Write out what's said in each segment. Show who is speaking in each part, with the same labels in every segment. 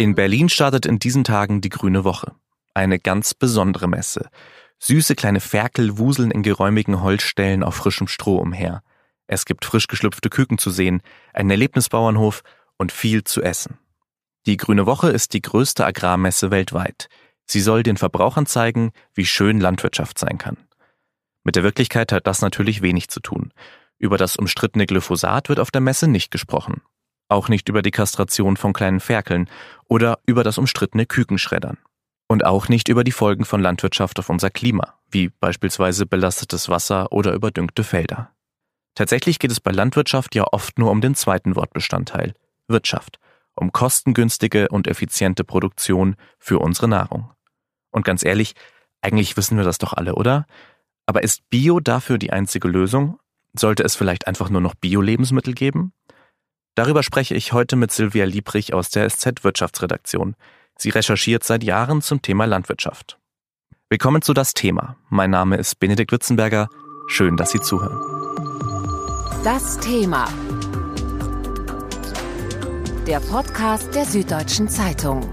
Speaker 1: In Berlin startet in diesen Tagen die Grüne Woche. Eine ganz besondere Messe. Süße kleine Ferkel wuseln in geräumigen Holzstellen auf frischem Stroh umher. Es gibt frisch geschlüpfte Küken zu sehen, einen Erlebnisbauernhof und viel zu essen. Die Grüne Woche ist die größte Agrarmesse weltweit. Sie soll den Verbrauchern zeigen, wie schön Landwirtschaft sein kann. Mit der Wirklichkeit hat das natürlich wenig zu tun. Über das umstrittene Glyphosat wird auf der Messe nicht gesprochen auch nicht über die Kastration von kleinen Ferkeln oder über das umstrittene Kükenschreddern. Und auch nicht über die Folgen von Landwirtschaft auf unser Klima, wie beispielsweise belastetes Wasser oder überdüngte Felder. Tatsächlich geht es bei Landwirtschaft ja oft nur um den zweiten Wortbestandteil, Wirtschaft, um kostengünstige und effiziente Produktion für unsere Nahrung. Und ganz ehrlich, eigentlich wissen wir das doch alle, oder? Aber ist Bio dafür die einzige Lösung? Sollte es vielleicht einfach nur noch Bio-Lebensmittel geben? Darüber spreche ich heute mit Silvia Liebrich aus der SZ Wirtschaftsredaktion. Sie recherchiert seit Jahren zum Thema Landwirtschaft. Willkommen zu Das Thema. Mein Name ist Benedikt Witzenberger. Schön, dass Sie zuhören.
Speaker 2: Das Thema. Der Podcast der Süddeutschen Zeitung.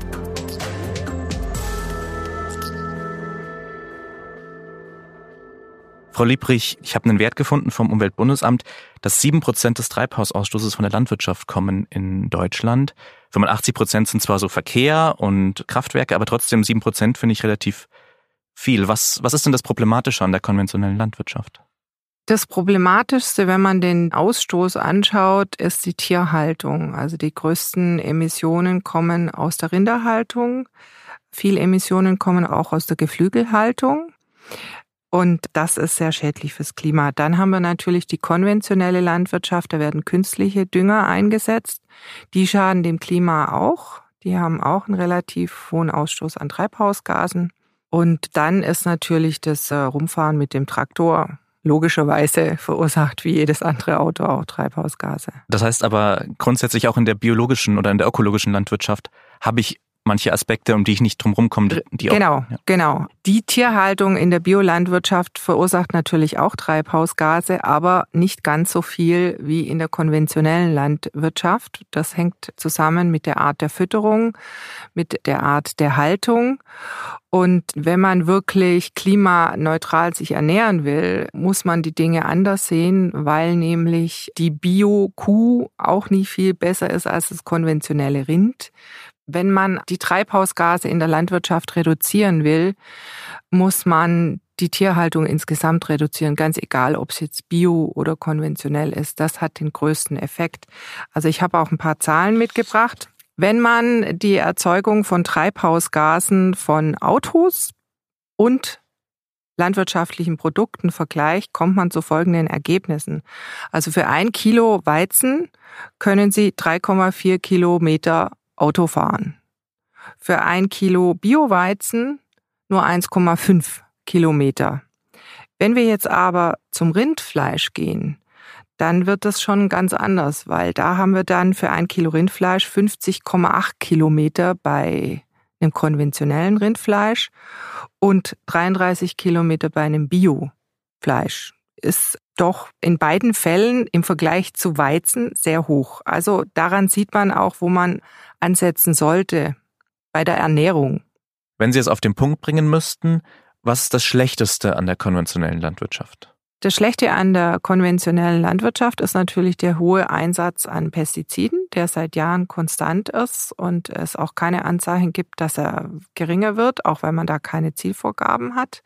Speaker 1: Frau Liebrich, ich habe einen Wert gefunden vom Umweltbundesamt, dass sieben Prozent des Treibhausausstoßes von der Landwirtschaft kommen in Deutschland. 85 Prozent sind zwar so Verkehr und Kraftwerke, aber trotzdem sieben Prozent finde ich relativ viel. Was, was ist denn das Problematische an der konventionellen Landwirtschaft?
Speaker 3: Das Problematischste, wenn man den Ausstoß anschaut, ist die Tierhaltung. Also die größten Emissionen kommen aus der Rinderhaltung. Viele Emissionen kommen auch aus der Geflügelhaltung. Und das ist sehr schädlich fürs Klima. Dann haben wir natürlich die konventionelle Landwirtschaft. Da werden künstliche Dünger eingesetzt. Die schaden dem Klima auch. Die haben auch einen relativ hohen Ausstoß an Treibhausgasen. Und dann ist natürlich das äh, Rumfahren mit dem Traktor logischerweise verursacht wie jedes andere Auto auch Treibhausgase.
Speaker 1: Das heißt aber grundsätzlich auch in der biologischen oder in der ökologischen Landwirtschaft habe ich manche Aspekte, um die ich nicht drum komme.
Speaker 3: Die genau, auch, ja. genau. Die Tierhaltung in der Biolandwirtschaft verursacht natürlich auch Treibhausgase, aber nicht ganz so viel wie in der konventionellen Landwirtschaft. Das hängt zusammen mit der Art der Fütterung, mit der Art der Haltung. Und wenn man wirklich klimaneutral sich ernähren will, muss man die Dinge anders sehen, weil nämlich die Bio-Kuh auch nie viel besser ist als das konventionelle Rind. Wenn man die Treibhausgase in der Landwirtschaft reduzieren will, muss man die Tierhaltung insgesamt reduzieren, ganz egal, ob es jetzt bio oder konventionell ist. Das hat den größten Effekt. Also ich habe auch ein paar Zahlen mitgebracht. Wenn man die Erzeugung von Treibhausgasen von Autos und landwirtschaftlichen Produkten vergleicht, kommt man zu folgenden Ergebnissen. Also für ein Kilo Weizen können Sie 3,4 Kilometer Auto fahren. Für ein Kilo Bioweizen nur 1,5 Kilometer. Wenn wir jetzt aber zum Rindfleisch gehen, dann wird das schon ganz anders, weil da haben wir dann für ein Kilo Rindfleisch 50,8 Kilometer bei einem konventionellen Rindfleisch und 33 Kilometer bei einem Biofleisch. Ist doch in beiden Fällen im Vergleich zu Weizen sehr hoch. Also daran sieht man auch, wo man ansetzen sollte bei der Ernährung.
Speaker 1: Wenn Sie es auf den Punkt bringen müssten, was ist das Schlechteste an der konventionellen Landwirtschaft?
Speaker 3: Das Schlechte an der konventionellen Landwirtschaft ist natürlich der hohe Einsatz an Pestiziden, der seit Jahren konstant ist und es auch keine Anzeichen gibt, dass er geringer wird, auch weil man da keine Zielvorgaben hat.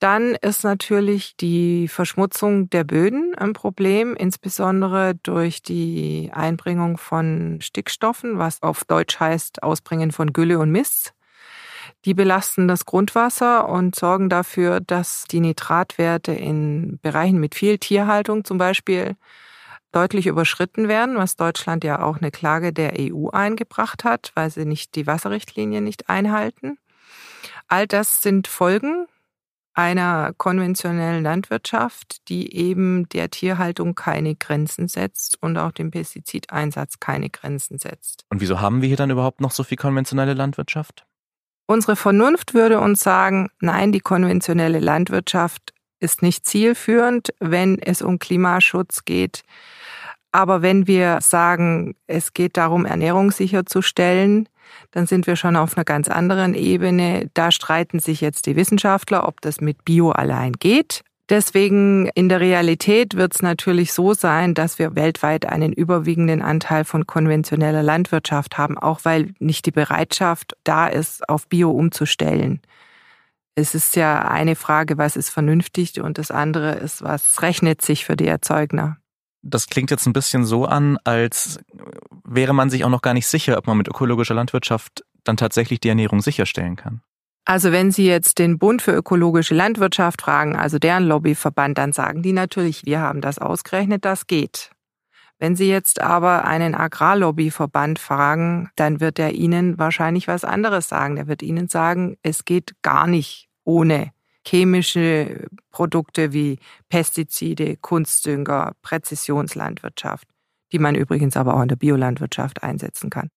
Speaker 3: Dann ist natürlich die Verschmutzung der Böden ein Problem, insbesondere durch die Einbringung von Stickstoffen, was auf Deutsch heißt Ausbringen von Gülle und Mist. Die belasten das Grundwasser und sorgen dafür, dass die Nitratwerte in Bereichen mit viel Tierhaltung zum Beispiel deutlich überschritten werden, was Deutschland ja auch eine Klage der EU eingebracht hat, weil sie nicht die Wasserrichtlinie nicht einhalten. All das sind Folgen einer konventionellen Landwirtschaft, die eben der Tierhaltung keine Grenzen setzt und auch dem Pestizideinsatz keine Grenzen setzt.
Speaker 1: Und wieso haben wir hier dann überhaupt noch so viel konventionelle Landwirtschaft?
Speaker 3: Unsere Vernunft würde uns sagen, nein, die konventionelle Landwirtschaft ist nicht zielführend, wenn es um Klimaschutz geht. Aber wenn wir sagen, es geht darum, Ernährung sicherzustellen, dann sind wir schon auf einer ganz anderen Ebene. Da streiten sich jetzt die Wissenschaftler, ob das mit Bio allein geht. Deswegen in der Realität wird es natürlich so sein, dass wir weltweit einen überwiegenden Anteil von konventioneller Landwirtschaft haben, auch weil nicht die Bereitschaft da ist, auf Bio umzustellen. Es ist ja eine Frage, was ist vernünftig und das andere ist, was rechnet sich für die Erzeugner.
Speaker 1: Das klingt jetzt ein bisschen so an, als wäre man sich auch noch gar nicht sicher, ob man mit ökologischer Landwirtschaft dann tatsächlich die Ernährung sicherstellen kann.
Speaker 3: Also wenn Sie jetzt den Bund für ökologische Landwirtschaft fragen, also deren Lobbyverband, dann sagen die natürlich, wir haben das ausgerechnet, das geht. Wenn Sie jetzt aber einen Agrarlobbyverband fragen, dann wird er Ihnen wahrscheinlich was anderes sagen. Der wird Ihnen sagen, es geht gar nicht ohne chemische Produkte wie Pestizide, Kunstdünger, Präzisionslandwirtschaft, die man übrigens aber auch in der Biolandwirtschaft einsetzen kann.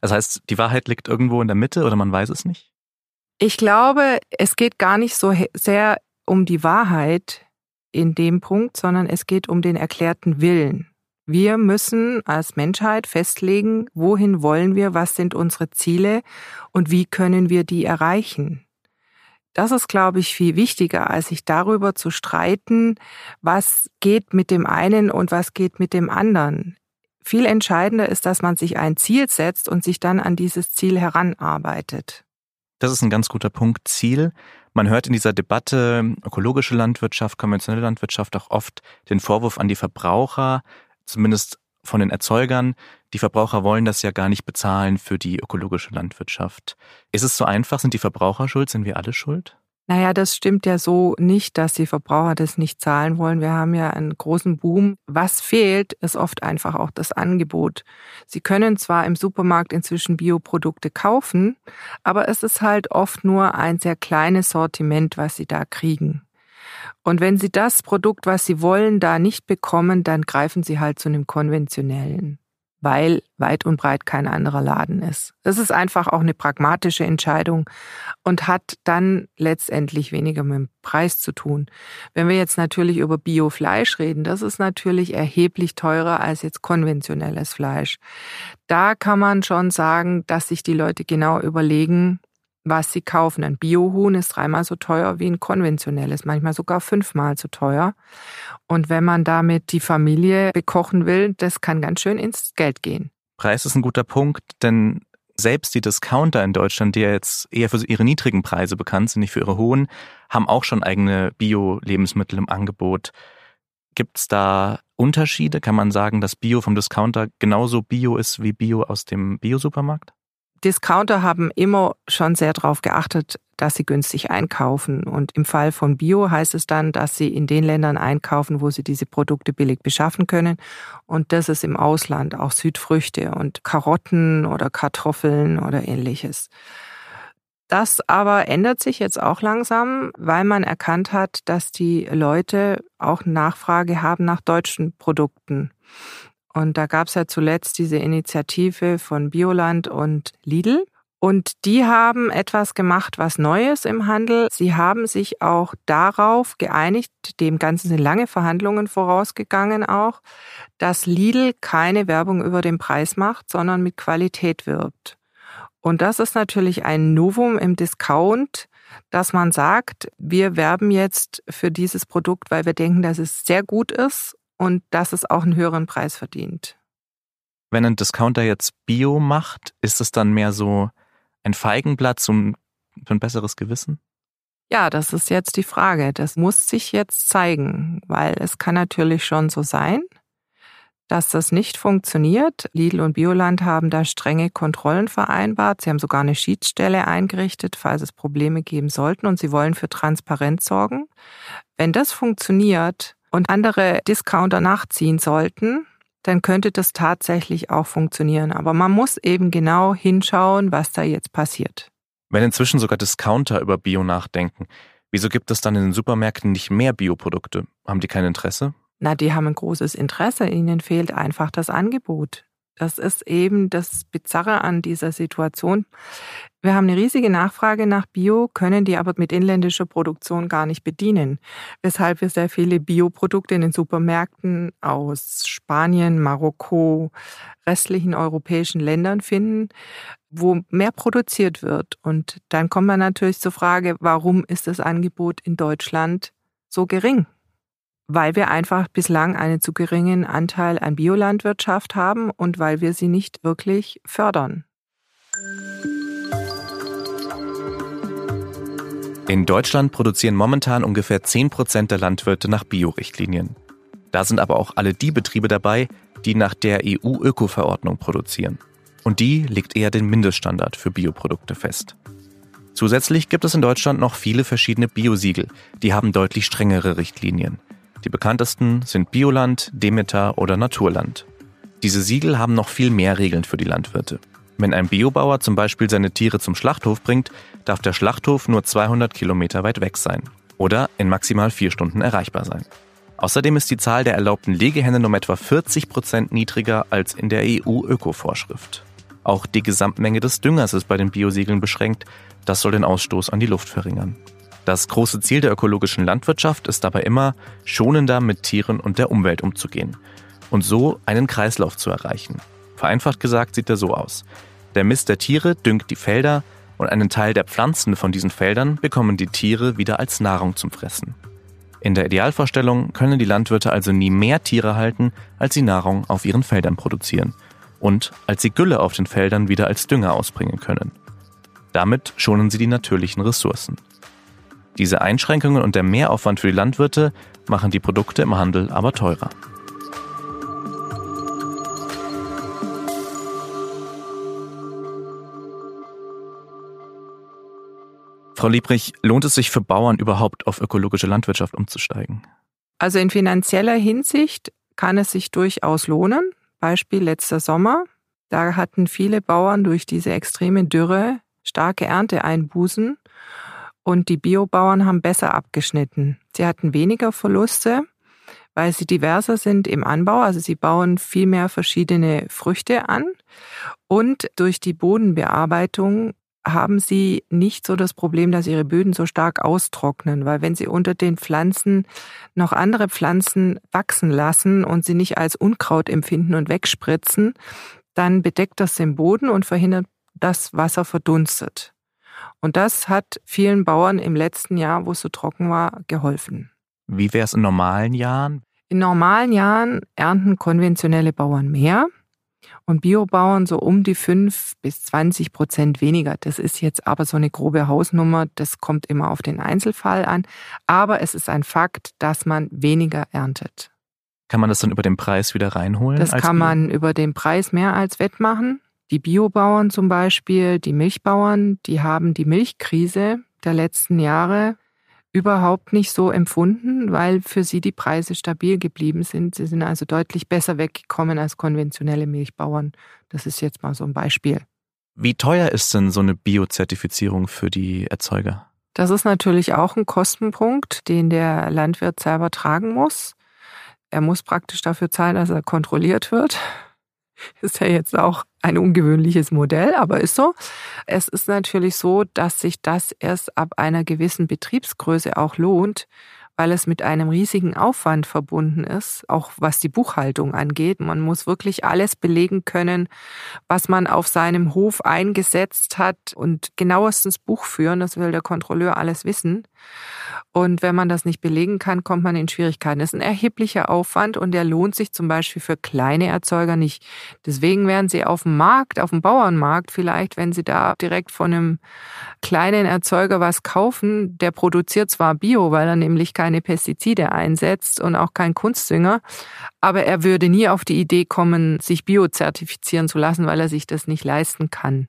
Speaker 1: Das heißt, die Wahrheit liegt irgendwo in der Mitte oder man weiß es nicht?
Speaker 3: Ich glaube, es geht gar nicht so sehr um die Wahrheit in dem Punkt, sondern es geht um den erklärten Willen. Wir müssen als Menschheit festlegen, wohin wollen wir, was sind unsere Ziele und wie können wir die erreichen. Das ist, glaube ich, viel wichtiger, als sich darüber zu streiten, was geht mit dem einen und was geht mit dem anderen. Viel entscheidender ist, dass man sich ein Ziel setzt und sich dann an dieses Ziel heranarbeitet.
Speaker 1: Das ist ein ganz guter Punkt. Ziel. Man hört in dieser Debatte ökologische Landwirtschaft, konventionelle Landwirtschaft auch oft den Vorwurf an die Verbraucher, zumindest von den Erzeugern. Die Verbraucher wollen das ja gar nicht bezahlen für die ökologische Landwirtschaft. Ist es so einfach? Sind die Verbraucher schuld? Sind wir alle schuld?
Speaker 3: Naja, das stimmt ja so nicht, dass die Verbraucher das nicht zahlen wollen. Wir haben ja einen großen Boom. Was fehlt, ist oft einfach auch das Angebot. Sie können zwar im Supermarkt inzwischen Bioprodukte kaufen, aber es ist halt oft nur ein sehr kleines Sortiment, was Sie da kriegen. Und wenn Sie das Produkt, was Sie wollen, da nicht bekommen, dann greifen Sie halt zu einem konventionellen weil weit und breit kein anderer Laden ist. Das ist einfach auch eine pragmatische Entscheidung und hat dann letztendlich weniger mit dem Preis zu tun. Wenn wir jetzt natürlich über Biofleisch reden, das ist natürlich erheblich teurer als jetzt konventionelles Fleisch. Da kann man schon sagen, dass sich die Leute genau überlegen, was sie kaufen. Ein Biohuhn ist dreimal so teuer wie ein konventionelles, manchmal sogar fünfmal so teuer. Und wenn man damit die Familie bekochen will, das kann ganz schön ins Geld gehen.
Speaker 1: Preis ist ein guter Punkt, denn selbst die Discounter in Deutschland, die ja jetzt eher für ihre niedrigen Preise bekannt sind, nicht für ihre hohen, haben auch schon eigene Bio-Lebensmittel im Angebot. Gibt es da Unterschiede? Kann man sagen, dass Bio vom Discounter genauso Bio ist wie Bio aus dem Biosupermarkt?
Speaker 3: Discounter haben immer schon sehr darauf geachtet, dass sie günstig einkaufen. Und im Fall von Bio heißt es dann, dass sie in den Ländern einkaufen, wo sie diese Produkte billig beschaffen können. Und das ist im Ausland auch Südfrüchte und Karotten oder Kartoffeln oder ähnliches. Das aber ändert sich jetzt auch langsam, weil man erkannt hat, dass die Leute auch Nachfrage haben nach deutschen Produkten. Und da gab es ja zuletzt diese Initiative von Bioland und Lidl. Und die haben etwas gemacht, was Neues im Handel. Sie haben sich auch darauf geeinigt, dem Ganzen sind lange Verhandlungen vorausgegangen auch, dass Lidl keine Werbung über den Preis macht, sondern mit Qualität wirbt. Und das ist natürlich ein Novum im Discount, dass man sagt, wir werben jetzt für dieses Produkt, weil wir denken, dass es sehr gut ist und dass es auch einen höheren Preis verdient.
Speaker 1: Wenn ein Discounter jetzt Bio macht, ist es dann mehr so ein Feigenblatt zum, für ein besseres Gewissen?
Speaker 3: Ja, das ist jetzt die Frage. Das muss sich jetzt zeigen, weil es kann natürlich schon so sein, dass das nicht funktioniert. Lidl und Bioland haben da strenge Kontrollen vereinbart. Sie haben sogar eine Schiedsstelle eingerichtet, falls es Probleme geben sollten und sie wollen für Transparenz sorgen. Wenn das funktioniert, und andere Discounter nachziehen sollten, dann könnte das tatsächlich auch funktionieren. Aber man muss eben genau hinschauen, was da jetzt passiert.
Speaker 1: Wenn inzwischen sogar Discounter über Bio nachdenken, wieso gibt es dann in den Supermärkten nicht mehr Bioprodukte? Haben die kein Interesse?
Speaker 3: Na, die haben ein großes Interesse. Ihnen fehlt einfach das Angebot. Das ist eben das Bizarre an dieser Situation. Wir haben eine riesige Nachfrage nach Bio, können die aber mit inländischer Produktion gar nicht bedienen, weshalb wir sehr viele Bioprodukte in den Supermärkten aus Spanien, Marokko, restlichen europäischen Ländern finden, wo mehr produziert wird. Und dann kommt man natürlich zur Frage, warum ist das Angebot in Deutschland so gering? Weil wir einfach bislang einen zu geringen Anteil an Biolandwirtschaft haben und weil wir sie nicht wirklich fördern.
Speaker 1: In Deutschland produzieren momentan ungefähr 10 Prozent der Landwirte nach Biorichtlinien. Da sind aber auch alle die Betriebe dabei, die nach der EU-Öko-Verordnung produzieren. Und die legt eher den Mindeststandard für Bioprodukte fest. Zusätzlich gibt es in Deutschland noch viele verschiedene Biosiegel, die haben deutlich strengere Richtlinien. Die bekanntesten sind Bioland, Demeter oder Naturland. Diese Siegel haben noch viel mehr Regeln für die Landwirte. Wenn ein Biobauer zum Beispiel seine Tiere zum Schlachthof bringt, darf der Schlachthof nur 200 Kilometer weit weg sein oder in maximal vier Stunden erreichbar sein. Außerdem ist die Zahl der erlaubten Legehennen um etwa 40 Prozent niedriger als in der EU-Öko-Vorschrift. Auch die Gesamtmenge des Düngers ist bei den Biosiegeln beschränkt. Das soll den Ausstoß an die Luft verringern. Das große Ziel der ökologischen Landwirtschaft ist dabei immer, schonender mit Tieren und der Umwelt umzugehen und so einen Kreislauf zu erreichen. Vereinfacht gesagt sieht er so aus. Der Mist der Tiere düngt die Felder und einen Teil der Pflanzen von diesen Feldern bekommen die Tiere wieder als Nahrung zum Fressen. In der Idealvorstellung können die Landwirte also nie mehr Tiere halten, als sie Nahrung auf ihren Feldern produzieren und als sie Gülle auf den Feldern wieder als Dünger ausbringen können. Damit schonen sie die natürlichen Ressourcen. Diese Einschränkungen und der Mehraufwand für die Landwirte machen die Produkte im Handel aber teurer. Frau Liebrich, lohnt es sich für Bauern überhaupt auf ökologische Landwirtschaft umzusteigen?
Speaker 3: Also in finanzieller Hinsicht kann es sich durchaus lohnen. Beispiel letzter Sommer. Da hatten viele Bauern durch diese extreme Dürre starke Ernteeinbußen und die Biobauern haben besser abgeschnitten. Sie hatten weniger Verluste, weil sie diverser sind im Anbau. Also sie bauen viel mehr verschiedene Früchte an. Und durch die Bodenbearbeitung haben sie nicht so das Problem, dass ihre Böden so stark austrocknen, weil wenn sie unter den Pflanzen noch andere Pflanzen wachsen lassen und sie nicht als Unkraut empfinden und wegspritzen, dann bedeckt das den Boden und verhindert, dass Wasser verdunstet. Und das hat vielen Bauern im letzten Jahr, wo es so trocken war, geholfen.
Speaker 1: Wie wäre es in normalen Jahren?
Speaker 3: In normalen Jahren ernten konventionelle Bauern mehr und Biobauern so um die 5 bis 20 Prozent weniger. Das ist jetzt aber so eine grobe Hausnummer. Das kommt immer auf den Einzelfall an. Aber es ist ein Fakt, dass man weniger erntet.
Speaker 1: Kann man das dann über den Preis wieder reinholen?
Speaker 3: Das kann Bio? man über den Preis mehr als wettmachen. Die Biobauern zum Beispiel, die Milchbauern, die haben die Milchkrise der letzten Jahre überhaupt nicht so empfunden, weil für sie die Preise stabil geblieben sind. Sie sind also deutlich besser weggekommen als konventionelle Milchbauern. Das ist jetzt mal so ein Beispiel.
Speaker 1: Wie teuer ist denn so eine Biozertifizierung für die Erzeuger?
Speaker 3: Das ist natürlich auch ein Kostenpunkt, den der Landwirt selber tragen muss. Er muss praktisch dafür zahlen, dass er kontrolliert wird. Ist ja jetzt auch ein ungewöhnliches Modell, aber ist so. Es ist natürlich so, dass sich das erst ab einer gewissen Betriebsgröße auch lohnt, weil es mit einem riesigen Aufwand verbunden ist, auch was die Buchhaltung angeht. Man muss wirklich alles belegen können, was man auf seinem Hof eingesetzt hat und genauestens Buch führen. Das will der Kontrolleur alles wissen. Und wenn man das nicht belegen kann, kommt man in Schwierigkeiten. Das ist ein erheblicher Aufwand und der lohnt sich zum Beispiel für kleine Erzeuger nicht. Deswegen werden sie auf dem Markt, auf dem Bauernmarkt vielleicht, wenn sie da direkt von einem kleinen Erzeuger was kaufen, der produziert zwar Bio, weil er nämlich keine Pestizide einsetzt und auch kein Kunstdünger, aber er würde nie auf die Idee kommen, sich biozertifizieren zu lassen, weil er sich das nicht leisten kann.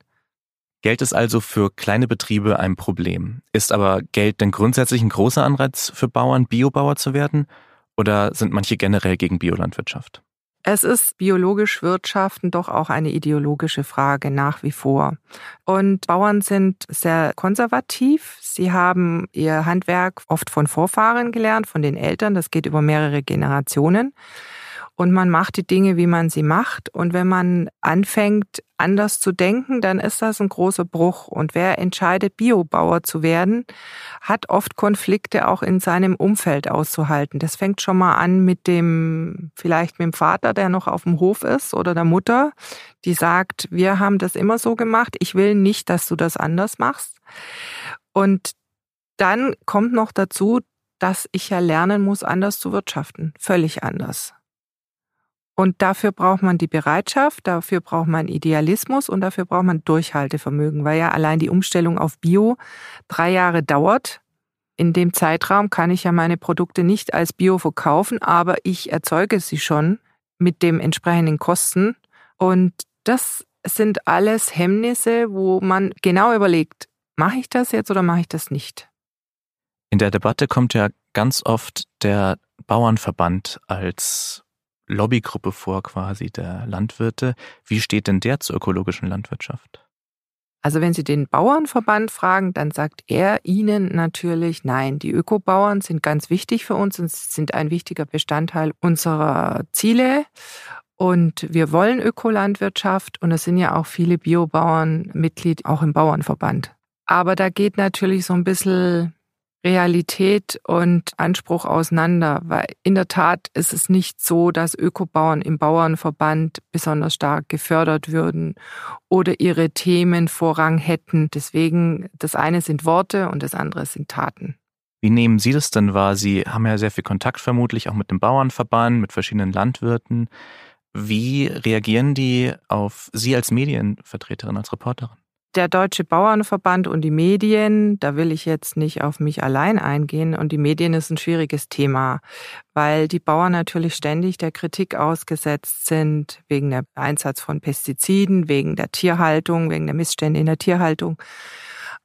Speaker 1: Geld ist also für kleine Betriebe ein Problem. Ist aber Geld denn grundsätzlich ein großer Anreiz für Bauern, Biobauer zu werden? Oder sind manche generell gegen Biolandwirtschaft?
Speaker 3: Es ist biologisch Wirtschaften doch auch eine ideologische Frage nach wie vor. Und Bauern sind sehr konservativ. Sie haben ihr Handwerk oft von Vorfahren gelernt, von den Eltern. Das geht über mehrere Generationen. Und man macht die Dinge, wie man sie macht. Und wenn man anfängt, anders zu denken, dann ist das ein großer Bruch. Und wer entscheidet, Biobauer zu werden, hat oft Konflikte auch in seinem Umfeld auszuhalten. Das fängt schon mal an mit dem, vielleicht mit dem Vater, der noch auf dem Hof ist oder der Mutter, die sagt, wir haben das immer so gemacht. Ich will nicht, dass du das anders machst. Und dann kommt noch dazu, dass ich ja lernen muss, anders zu wirtschaften. Völlig anders. Und dafür braucht man die Bereitschaft, dafür braucht man Idealismus und dafür braucht man Durchhaltevermögen, weil ja allein die Umstellung auf Bio drei Jahre dauert. In dem Zeitraum kann ich ja meine Produkte nicht als Bio verkaufen, aber ich erzeuge sie schon mit dem entsprechenden Kosten. Und das sind alles Hemmnisse, wo man genau überlegt, mache ich das jetzt oder mache ich das nicht?
Speaker 1: In der Debatte kommt ja ganz oft der Bauernverband als Lobbygruppe vor, quasi der Landwirte. Wie steht denn der zur ökologischen Landwirtschaft?
Speaker 3: Also wenn Sie den Bauernverband fragen, dann sagt er Ihnen natürlich, nein, die Ökobauern sind ganz wichtig für uns und sind ein wichtiger Bestandteil unserer Ziele. Und wir wollen Ökolandwirtschaft und es sind ja auch viele Biobauern Mitglied auch im Bauernverband. Aber da geht natürlich so ein bisschen Realität und Anspruch auseinander, weil in der Tat ist es nicht so, dass Ökobauern im Bauernverband besonders stark gefördert würden oder ihre Themen Vorrang hätten. Deswegen, das eine sind Worte und das andere sind Taten.
Speaker 1: Wie nehmen Sie das denn wahr? Sie haben ja sehr viel Kontakt vermutlich auch mit dem Bauernverband, mit verschiedenen Landwirten. Wie reagieren die auf Sie als Medienvertreterin, als Reporterin?
Speaker 3: Der Deutsche Bauernverband und die Medien, da will ich jetzt nicht auf mich allein eingehen. Und die Medien ist ein schwieriges Thema, weil die Bauern natürlich ständig der Kritik ausgesetzt sind, wegen der Einsatz von Pestiziden, wegen der Tierhaltung, wegen der Missstände in der Tierhaltung.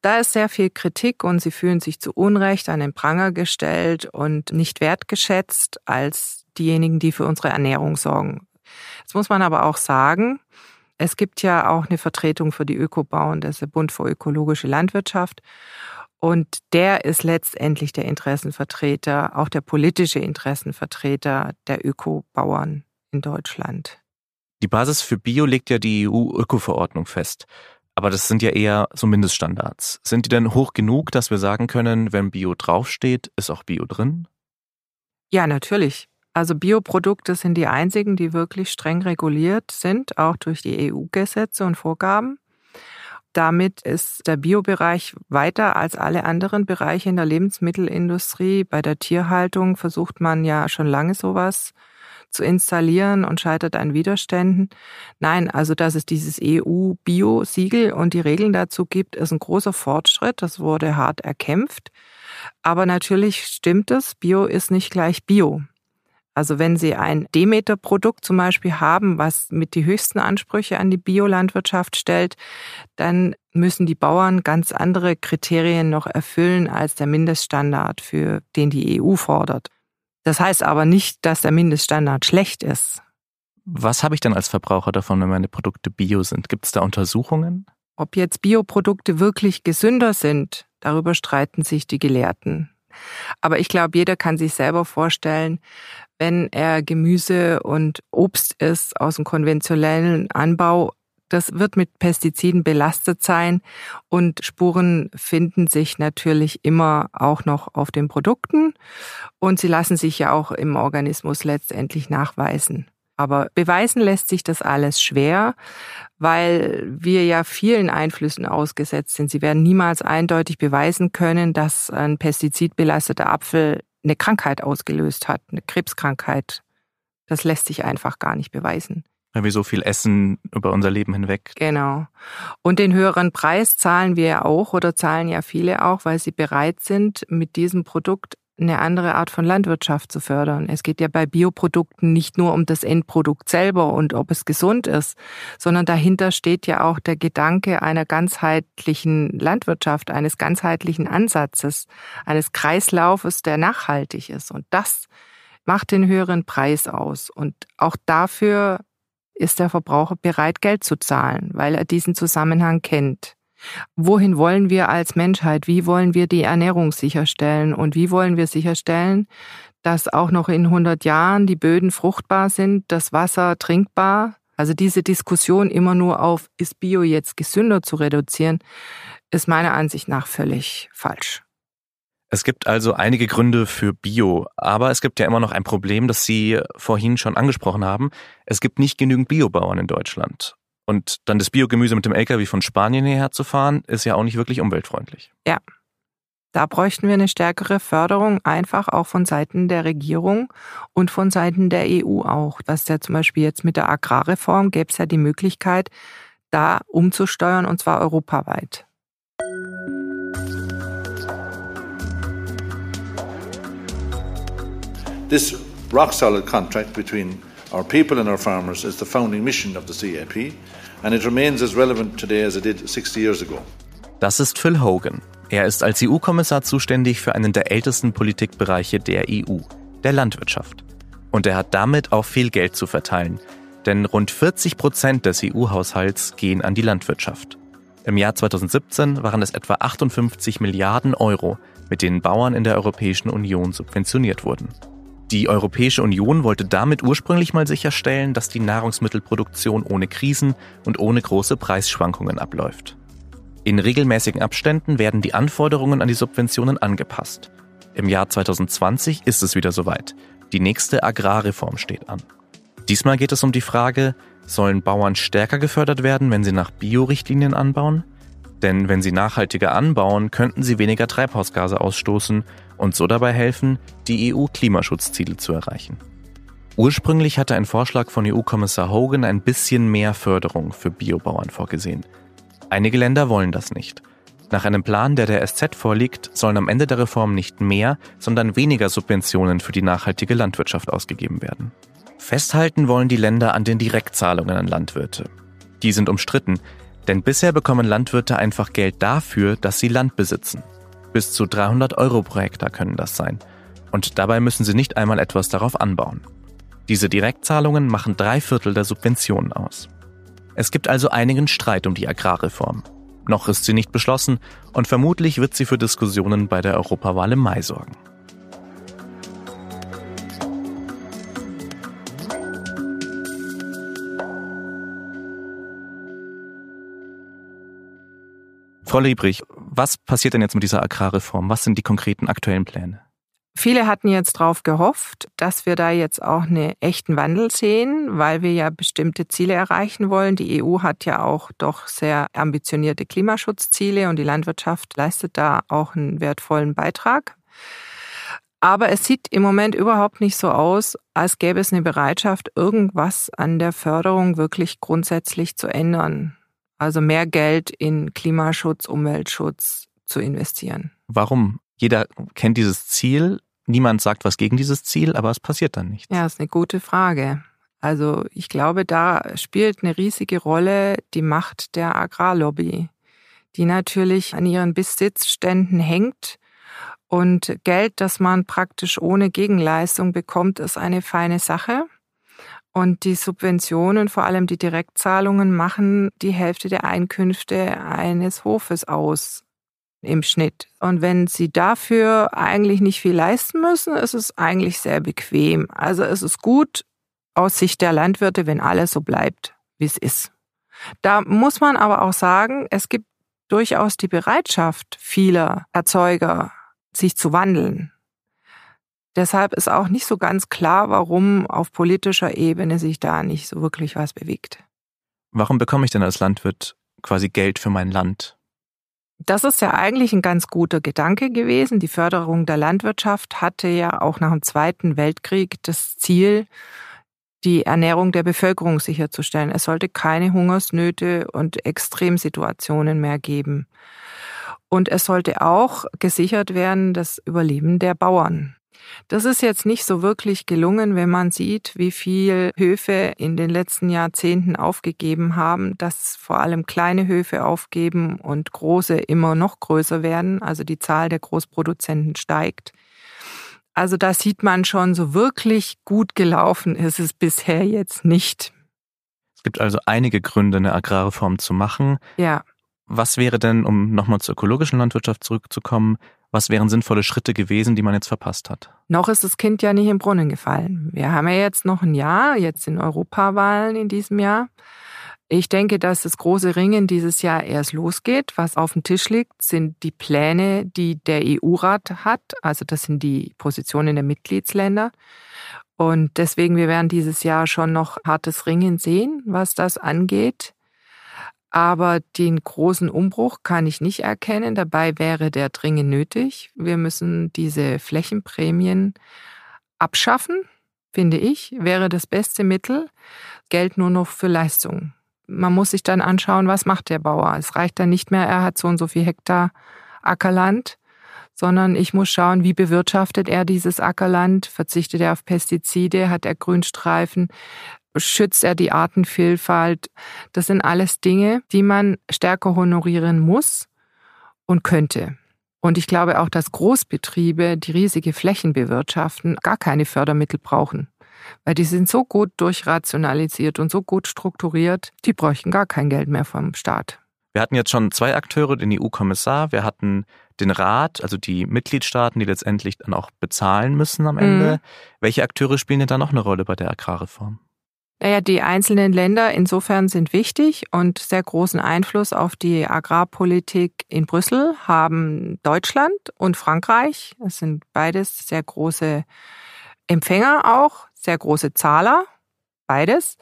Speaker 3: Da ist sehr viel Kritik und sie fühlen sich zu Unrecht an den Pranger gestellt und nicht wertgeschätzt als diejenigen, die für unsere Ernährung sorgen. Jetzt muss man aber auch sagen, es gibt ja auch eine Vertretung für die Ökobauern, das ist der Bund für ökologische Landwirtschaft. Und der ist letztendlich der Interessenvertreter, auch der politische Interessenvertreter der Ökobauern in Deutschland.
Speaker 1: Die Basis für Bio legt ja die EU-Öko-Verordnung fest. Aber das sind ja eher so Mindeststandards. Sind die denn hoch genug, dass wir sagen können, wenn Bio draufsteht, ist auch Bio drin?
Speaker 3: Ja, natürlich. Also Bioprodukte sind die einzigen, die wirklich streng reguliert sind, auch durch die EU-Gesetze und Vorgaben. Damit ist der Biobereich weiter als alle anderen Bereiche in der Lebensmittelindustrie. Bei der Tierhaltung versucht man ja schon lange sowas zu installieren und scheitert an Widerständen. Nein, also dass es dieses EU-Bio-Siegel und die Regeln dazu gibt, ist ein großer Fortschritt. Das wurde hart erkämpft. Aber natürlich stimmt es, Bio ist nicht gleich Bio. Also wenn Sie ein Demeter-Produkt zum Beispiel haben, was mit die höchsten Ansprüche an die Biolandwirtschaft stellt, dann müssen die Bauern ganz andere Kriterien noch erfüllen als der Mindeststandard, für den die EU fordert. Das heißt aber nicht, dass der Mindeststandard schlecht ist.
Speaker 1: Was habe ich dann als Verbraucher davon, wenn meine Produkte bio sind? Gibt es da Untersuchungen?
Speaker 3: Ob jetzt Bioprodukte wirklich gesünder sind, darüber streiten sich die Gelehrten. Aber ich glaube, jeder kann sich selber vorstellen, wenn er Gemüse und Obst isst aus dem konventionellen Anbau, das wird mit Pestiziden belastet sein und Spuren finden sich natürlich immer auch noch auf den Produkten und sie lassen sich ja auch im Organismus letztendlich nachweisen. Aber beweisen lässt sich das alles schwer, weil wir ja vielen Einflüssen ausgesetzt sind. Sie werden niemals eindeutig beweisen können, dass ein pestizidbelasteter Apfel eine Krankheit ausgelöst hat, eine Krebskrankheit. Das lässt sich einfach gar nicht beweisen.
Speaker 1: Weil wir so viel essen über unser Leben hinweg.
Speaker 3: Genau. Und den höheren Preis zahlen wir ja auch oder zahlen ja viele auch, weil sie bereit sind, mit diesem Produkt eine andere Art von Landwirtschaft zu fördern. Es geht ja bei Bioprodukten nicht nur um das Endprodukt selber und ob es gesund ist, sondern dahinter steht ja auch der Gedanke einer ganzheitlichen Landwirtschaft, eines ganzheitlichen Ansatzes, eines Kreislaufes, der nachhaltig ist. Und das macht den höheren Preis aus. Und auch dafür ist der Verbraucher bereit, Geld zu zahlen, weil er diesen Zusammenhang kennt. Wohin wollen wir als Menschheit? Wie wollen wir die Ernährung sicherstellen? Und wie wollen wir sicherstellen, dass auch noch in 100 Jahren die Böden fruchtbar sind, das Wasser trinkbar. Also diese Diskussion immer nur auf, ist Bio jetzt gesünder zu reduzieren, ist meiner Ansicht nach völlig falsch.
Speaker 1: Es gibt also einige Gründe für Bio, aber es gibt ja immer noch ein Problem, das Sie vorhin schon angesprochen haben. Es gibt nicht genügend Biobauern in Deutschland. Und dann das Biogemüse mit dem LKW von Spanien hierher zu fahren, ist ja auch nicht wirklich umweltfreundlich.
Speaker 3: Ja. Da bräuchten wir eine stärkere Förderung, einfach auch von Seiten der Regierung und von Seiten der EU auch. Dass ja zum Beispiel jetzt mit der Agrarreform gäbe es ja die Möglichkeit, da umzusteuern und zwar europaweit.
Speaker 4: This rock solid contract between our people and our farmers is the founding mission of the CAP, and it remains as relevant today as it did 60 years ago.
Speaker 1: Das ist Phil Hogan. Er ist als EU-Kommissar zuständig für einen der ältesten Politikbereiche der EU, der Landwirtschaft. Und er hat damit auch viel Geld zu verteilen, denn rund 40 Prozent des EU-Haushalts gehen an die Landwirtschaft. Im Jahr 2017 waren es etwa 58 Milliarden Euro, mit denen Bauern in der Europäischen Union subventioniert wurden. Die Europäische Union wollte damit ursprünglich mal sicherstellen, dass die Nahrungsmittelproduktion ohne Krisen und ohne große Preisschwankungen abläuft. In regelmäßigen Abständen werden die Anforderungen an die Subventionen angepasst. Im Jahr 2020 ist es wieder soweit. Die nächste Agrarreform steht an. Diesmal geht es um die Frage, sollen Bauern stärker gefördert werden, wenn sie nach Bio-Richtlinien anbauen? Denn wenn sie nachhaltiger anbauen, könnten sie weniger Treibhausgase ausstoßen und so dabei helfen, die EU-Klimaschutzziele zu erreichen. Ursprünglich hatte ein Vorschlag von EU-Kommissar Hogan ein bisschen mehr Förderung für Biobauern vorgesehen. Einige Länder wollen das nicht. Nach einem Plan, der der SZ vorliegt, sollen am Ende der Reform nicht mehr, sondern weniger Subventionen für die nachhaltige Landwirtschaft ausgegeben werden. Festhalten wollen die Länder an den Direktzahlungen an Landwirte. Die sind umstritten, denn bisher bekommen Landwirte einfach Geld dafür, dass sie Land besitzen. Bis zu 300 Euro pro Hektar können das sein. Und dabei müssen sie nicht einmal etwas darauf anbauen. Diese Direktzahlungen machen drei Viertel der Subventionen aus. Es gibt also einigen Streit um die Agrarreform. Noch ist sie nicht beschlossen und vermutlich wird sie für Diskussionen bei der Europawahl im Mai sorgen. Frau Liebrich, was passiert denn jetzt mit dieser Agrarreform? Was sind die konkreten aktuellen Pläne?
Speaker 3: Viele hatten jetzt darauf gehofft, dass wir da jetzt auch einen echten Wandel sehen, weil wir ja bestimmte Ziele erreichen wollen. Die EU hat ja auch doch sehr ambitionierte Klimaschutzziele und die Landwirtschaft leistet da auch einen wertvollen Beitrag. Aber es sieht im Moment überhaupt nicht so aus, als gäbe es eine Bereitschaft, irgendwas an der Förderung wirklich grundsätzlich zu ändern also mehr Geld in Klimaschutz, Umweltschutz zu investieren.
Speaker 1: Warum? Jeder kennt dieses Ziel, niemand sagt was gegen dieses Ziel, aber es passiert dann nichts.
Speaker 3: Ja, ist eine gute Frage. Also ich glaube, da spielt eine riesige Rolle die Macht der Agrarlobby, die natürlich an ihren Besitzständen hängt. Und Geld, das man praktisch ohne Gegenleistung bekommt, ist eine feine Sache. Und die Subventionen, vor allem die Direktzahlungen, machen die Hälfte der Einkünfte eines Hofes aus im Schnitt. Und wenn sie dafür eigentlich nicht viel leisten müssen, ist es eigentlich sehr bequem. Also es ist gut aus Sicht der Landwirte, wenn alles so bleibt, wie es ist. Da muss man aber auch sagen, es gibt durchaus die Bereitschaft vieler Erzeuger, sich zu wandeln. Deshalb ist auch nicht so ganz klar, warum auf politischer Ebene sich da nicht so wirklich was bewegt.
Speaker 1: Warum bekomme ich denn als Landwirt quasi Geld für mein Land?
Speaker 3: Das ist ja eigentlich ein ganz guter Gedanke gewesen. Die Förderung der Landwirtschaft hatte ja auch nach dem Zweiten Weltkrieg das Ziel, die Ernährung der Bevölkerung sicherzustellen. Es sollte keine Hungersnöte und Extremsituationen mehr geben. Und es sollte auch gesichert werden das Überleben der Bauern. Das ist jetzt nicht so wirklich gelungen, wenn man sieht, wie viel Höfe in den letzten Jahrzehnten aufgegeben haben, dass vor allem kleine Höfe aufgeben und große immer noch größer werden, also die Zahl der Großproduzenten steigt. Also da sieht man schon, so wirklich gut gelaufen ist es bisher jetzt nicht.
Speaker 1: Es gibt also einige Gründe, eine Agrarreform zu machen.
Speaker 3: Ja.
Speaker 1: Was wäre denn, um nochmal zur ökologischen Landwirtschaft zurückzukommen, Was wären sinnvolle Schritte gewesen, die man jetzt verpasst hat?
Speaker 3: Noch ist das Kind ja nicht im Brunnen gefallen. Wir haben ja jetzt noch ein Jahr, jetzt sind Europawahlen in diesem Jahr. Ich denke, dass das große Ringen dieses Jahr erst losgeht. Was auf dem Tisch liegt, sind die Pläne, die der EU-Rat hat. Also das sind die Positionen der Mitgliedsländer. Und deswegen, wir werden dieses Jahr schon noch hartes Ringen sehen, was das angeht. Aber den großen Umbruch kann ich nicht erkennen. Dabei wäre der dringend nötig. Wir müssen diese Flächenprämien abschaffen, finde ich, wäre das beste Mittel. Geld nur noch für Leistungen man muss sich dann anschauen, was macht der Bauer. Es reicht dann nicht mehr, er hat so und so viel Hektar Ackerland, sondern ich muss schauen, wie bewirtschaftet er dieses Ackerland, verzichtet er auf Pestizide, hat er Grünstreifen, schützt er die Artenvielfalt. Das sind alles Dinge, die man stärker honorieren muss und könnte. Und ich glaube auch, dass Großbetriebe, die riesige Flächen bewirtschaften, gar keine Fördermittel brauchen weil die sind so gut durchrationalisiert und so gut strukturiert, die bräuchten gar kein Geld mehr vom Staat.
Speaker 1: Wir hatten jetzt schon zwei Akteure, den EU-Kommissar, wir hatten den Rat, also die Mitgliedstaaten, die letztendlich dann auch bezahlen müssen am Ende. Mhm. Welche Akteure spielen denn da noch eine Rolle bei der Agrarreform?
Speaker 3: Naja, die einzelnen Länder insofern sind wichtig und sehr großen Einfluss auf die Agrarpolitik in Brüssel haben Deutschland und Frankreich. Das sind beides sehr große Empfänger auch, sehr große Zahler, beides.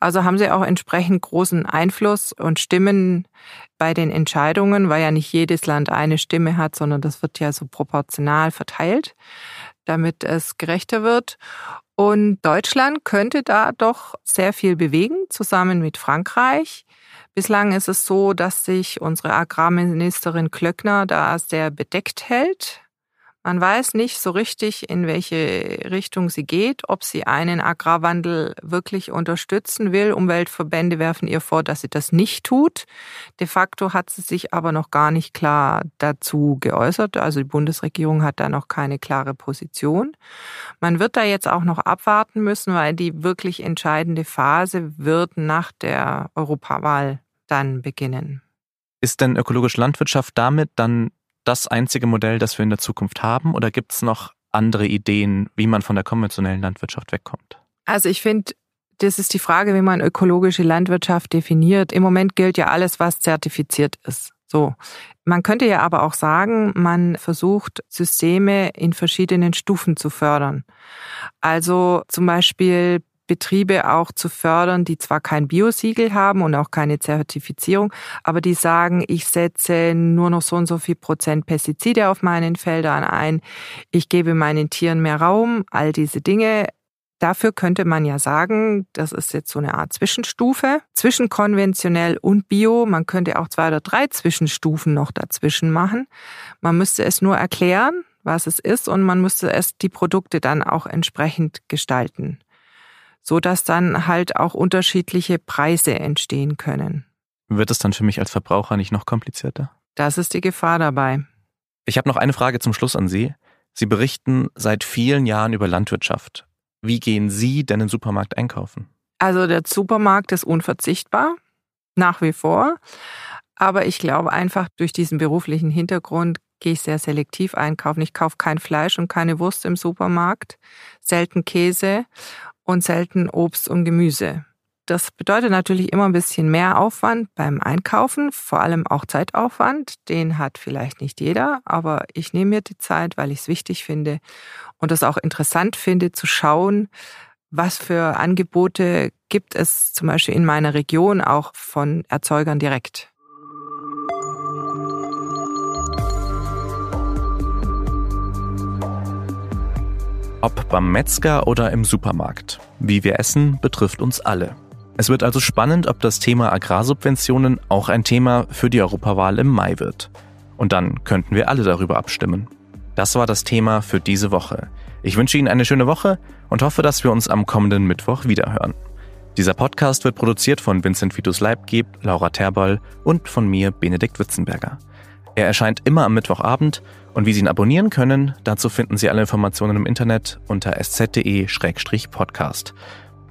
Speaker 3: Also haben sie auch entsprechend großen Einfluss und Stimmen bei den Entscheidungen, weil ja nicht jedes Land eine Stimme hat, sondern das wird ja so proportional verteilt, damit es gerechter wird. Und Deutschland könnte da doch sehr viel bewegen, zusammen mit Frankreich. Bislang ist es so, dass sich unsere Agrarministerin Klöckner da sehr bedeckt hält. Man weiß nicht so richtig, in welche Richtung sie geht, ob sie einen Agrarwandel wirklich unterstützen will. Umweltverbände werfen ihr vor, dass sie das nicht tut. De facto hat sie sich aber noch gar nicht klar dazu geäußert. Also die Bundesregierung hat da noch keine klare Position. Man wird da jetzt auch noch abwarten müssen, weil die wirklich entscheidende Phase wird nach der Europawahl dann beginnen.
Speaker 1: Ist denn ökologische Landwirtschaft damit dann das einzige Modell, das wir in der Zukunft haben? Oder gibt es noch andere Ideen, wie man von der konventionellen Landwirtschaft wegkommt?
Speaker 3: Also ich finde, das ist die Frage, wie man ökologische Landwirtschaft definiert. Im Moment gilt ja alles, was zertifiziert ist. So. Man könnte ja aber auch sagen, man versucht Systeme in verschiedenen Stufen zu fördern. Also zum Beispiel Betriebe auch zu fördern, die zwar kein Biosiegel haben und auch keine Zertifizierung, aber die sagen, ich setze nur noch so und so viel Prozent Pestizide auf meinen Feldern ein, ich gebe meinen Tieren mehr Raum, all diese Dinge. Dafür könnte man ja sagen, das ist jetzt so eine Art Zwischenstufe zwischen konventionell und Bio. Man könnte auch zwei oder drei Zwischenstufen noch dazwischen machen. Man müsste es nur erklären, was es ist und man müsste es die Produkte dann auch entsprechend gestalten so dass dann halt auch unterschiedliche Preise entstehen können.
Speaker 1: Wird es dann für mich als Verbraucher nicht noch komplizierter?
Speaker 3: Das ist die Gefahr dabei.
Speaker 1: Ich habe noch eine Frage zum Schluss an Sie. Sie berichten seit vielen Jahren über Landwirtschaft. Wie gehen Sie denn im Supermarkt einkaufen?
Speaker 3: Also der Supermarkt ist unverzichtbar, nach wie vor. Aber ich glaube einfach, durch diesen beruflichen Hintergrund gehe ich sehr selektiv einkaufen. Ich kaufe kein Fleisch und keine Wurst im Supermarkt, selten Käse und selten Obst und Gemüse. Das bedeutet natürlich immer ein bisschen mehr Aufwand beim Einkaufen, vor allem auch Zeitaufwand. Den hat vielleicht nicht jeder, aber ich nehme mir die Zeit, weil ich es wichtig finde und es auch interessant finde zu schauen, was für Angebote gibt es zum Beispiel in meiner Region auch von Erzeugern direkt.
Speaker 1: Ob beim Metzger oder im Supermarkt. Wie wir essen, betrifft uns alle. Es wird also spannend, ob das Thema Agrarsubventionen auch ein Thema für die Europawahl im Mai wird. Und dann könnten wir alle darüber abstimmen. Das war das Thema für diese Woche. Ich wünsche Ihnen eine schöne Woche und hoffe, dass wir uns am kommenden Mittwoch wiederhören. Dieser Podcast wird produziert von Vincent Vitus Leibgeb, Laura Terboll und von mir, Benedikt Witzenberger. Er erscheint immer am Mittwochabend und wie Sie ihn abonnieren können, dazu finden Sie alle Informationen im Internet unter sz.de-podcast.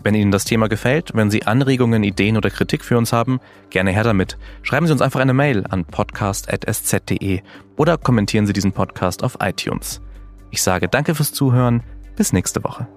Speaker 1: Wenn Ihnen das Thema gefällt, wenn Sie Anregungen, Ideen oder Kritik für uns haben, gerne her damit. Schreiben Sie uns einfach eine Mail an podcast.sz.de oder kommentieren Sie diesen Podcast auf iTunes. Ich sage danke fürs Zuhören. Bis nächste Woche.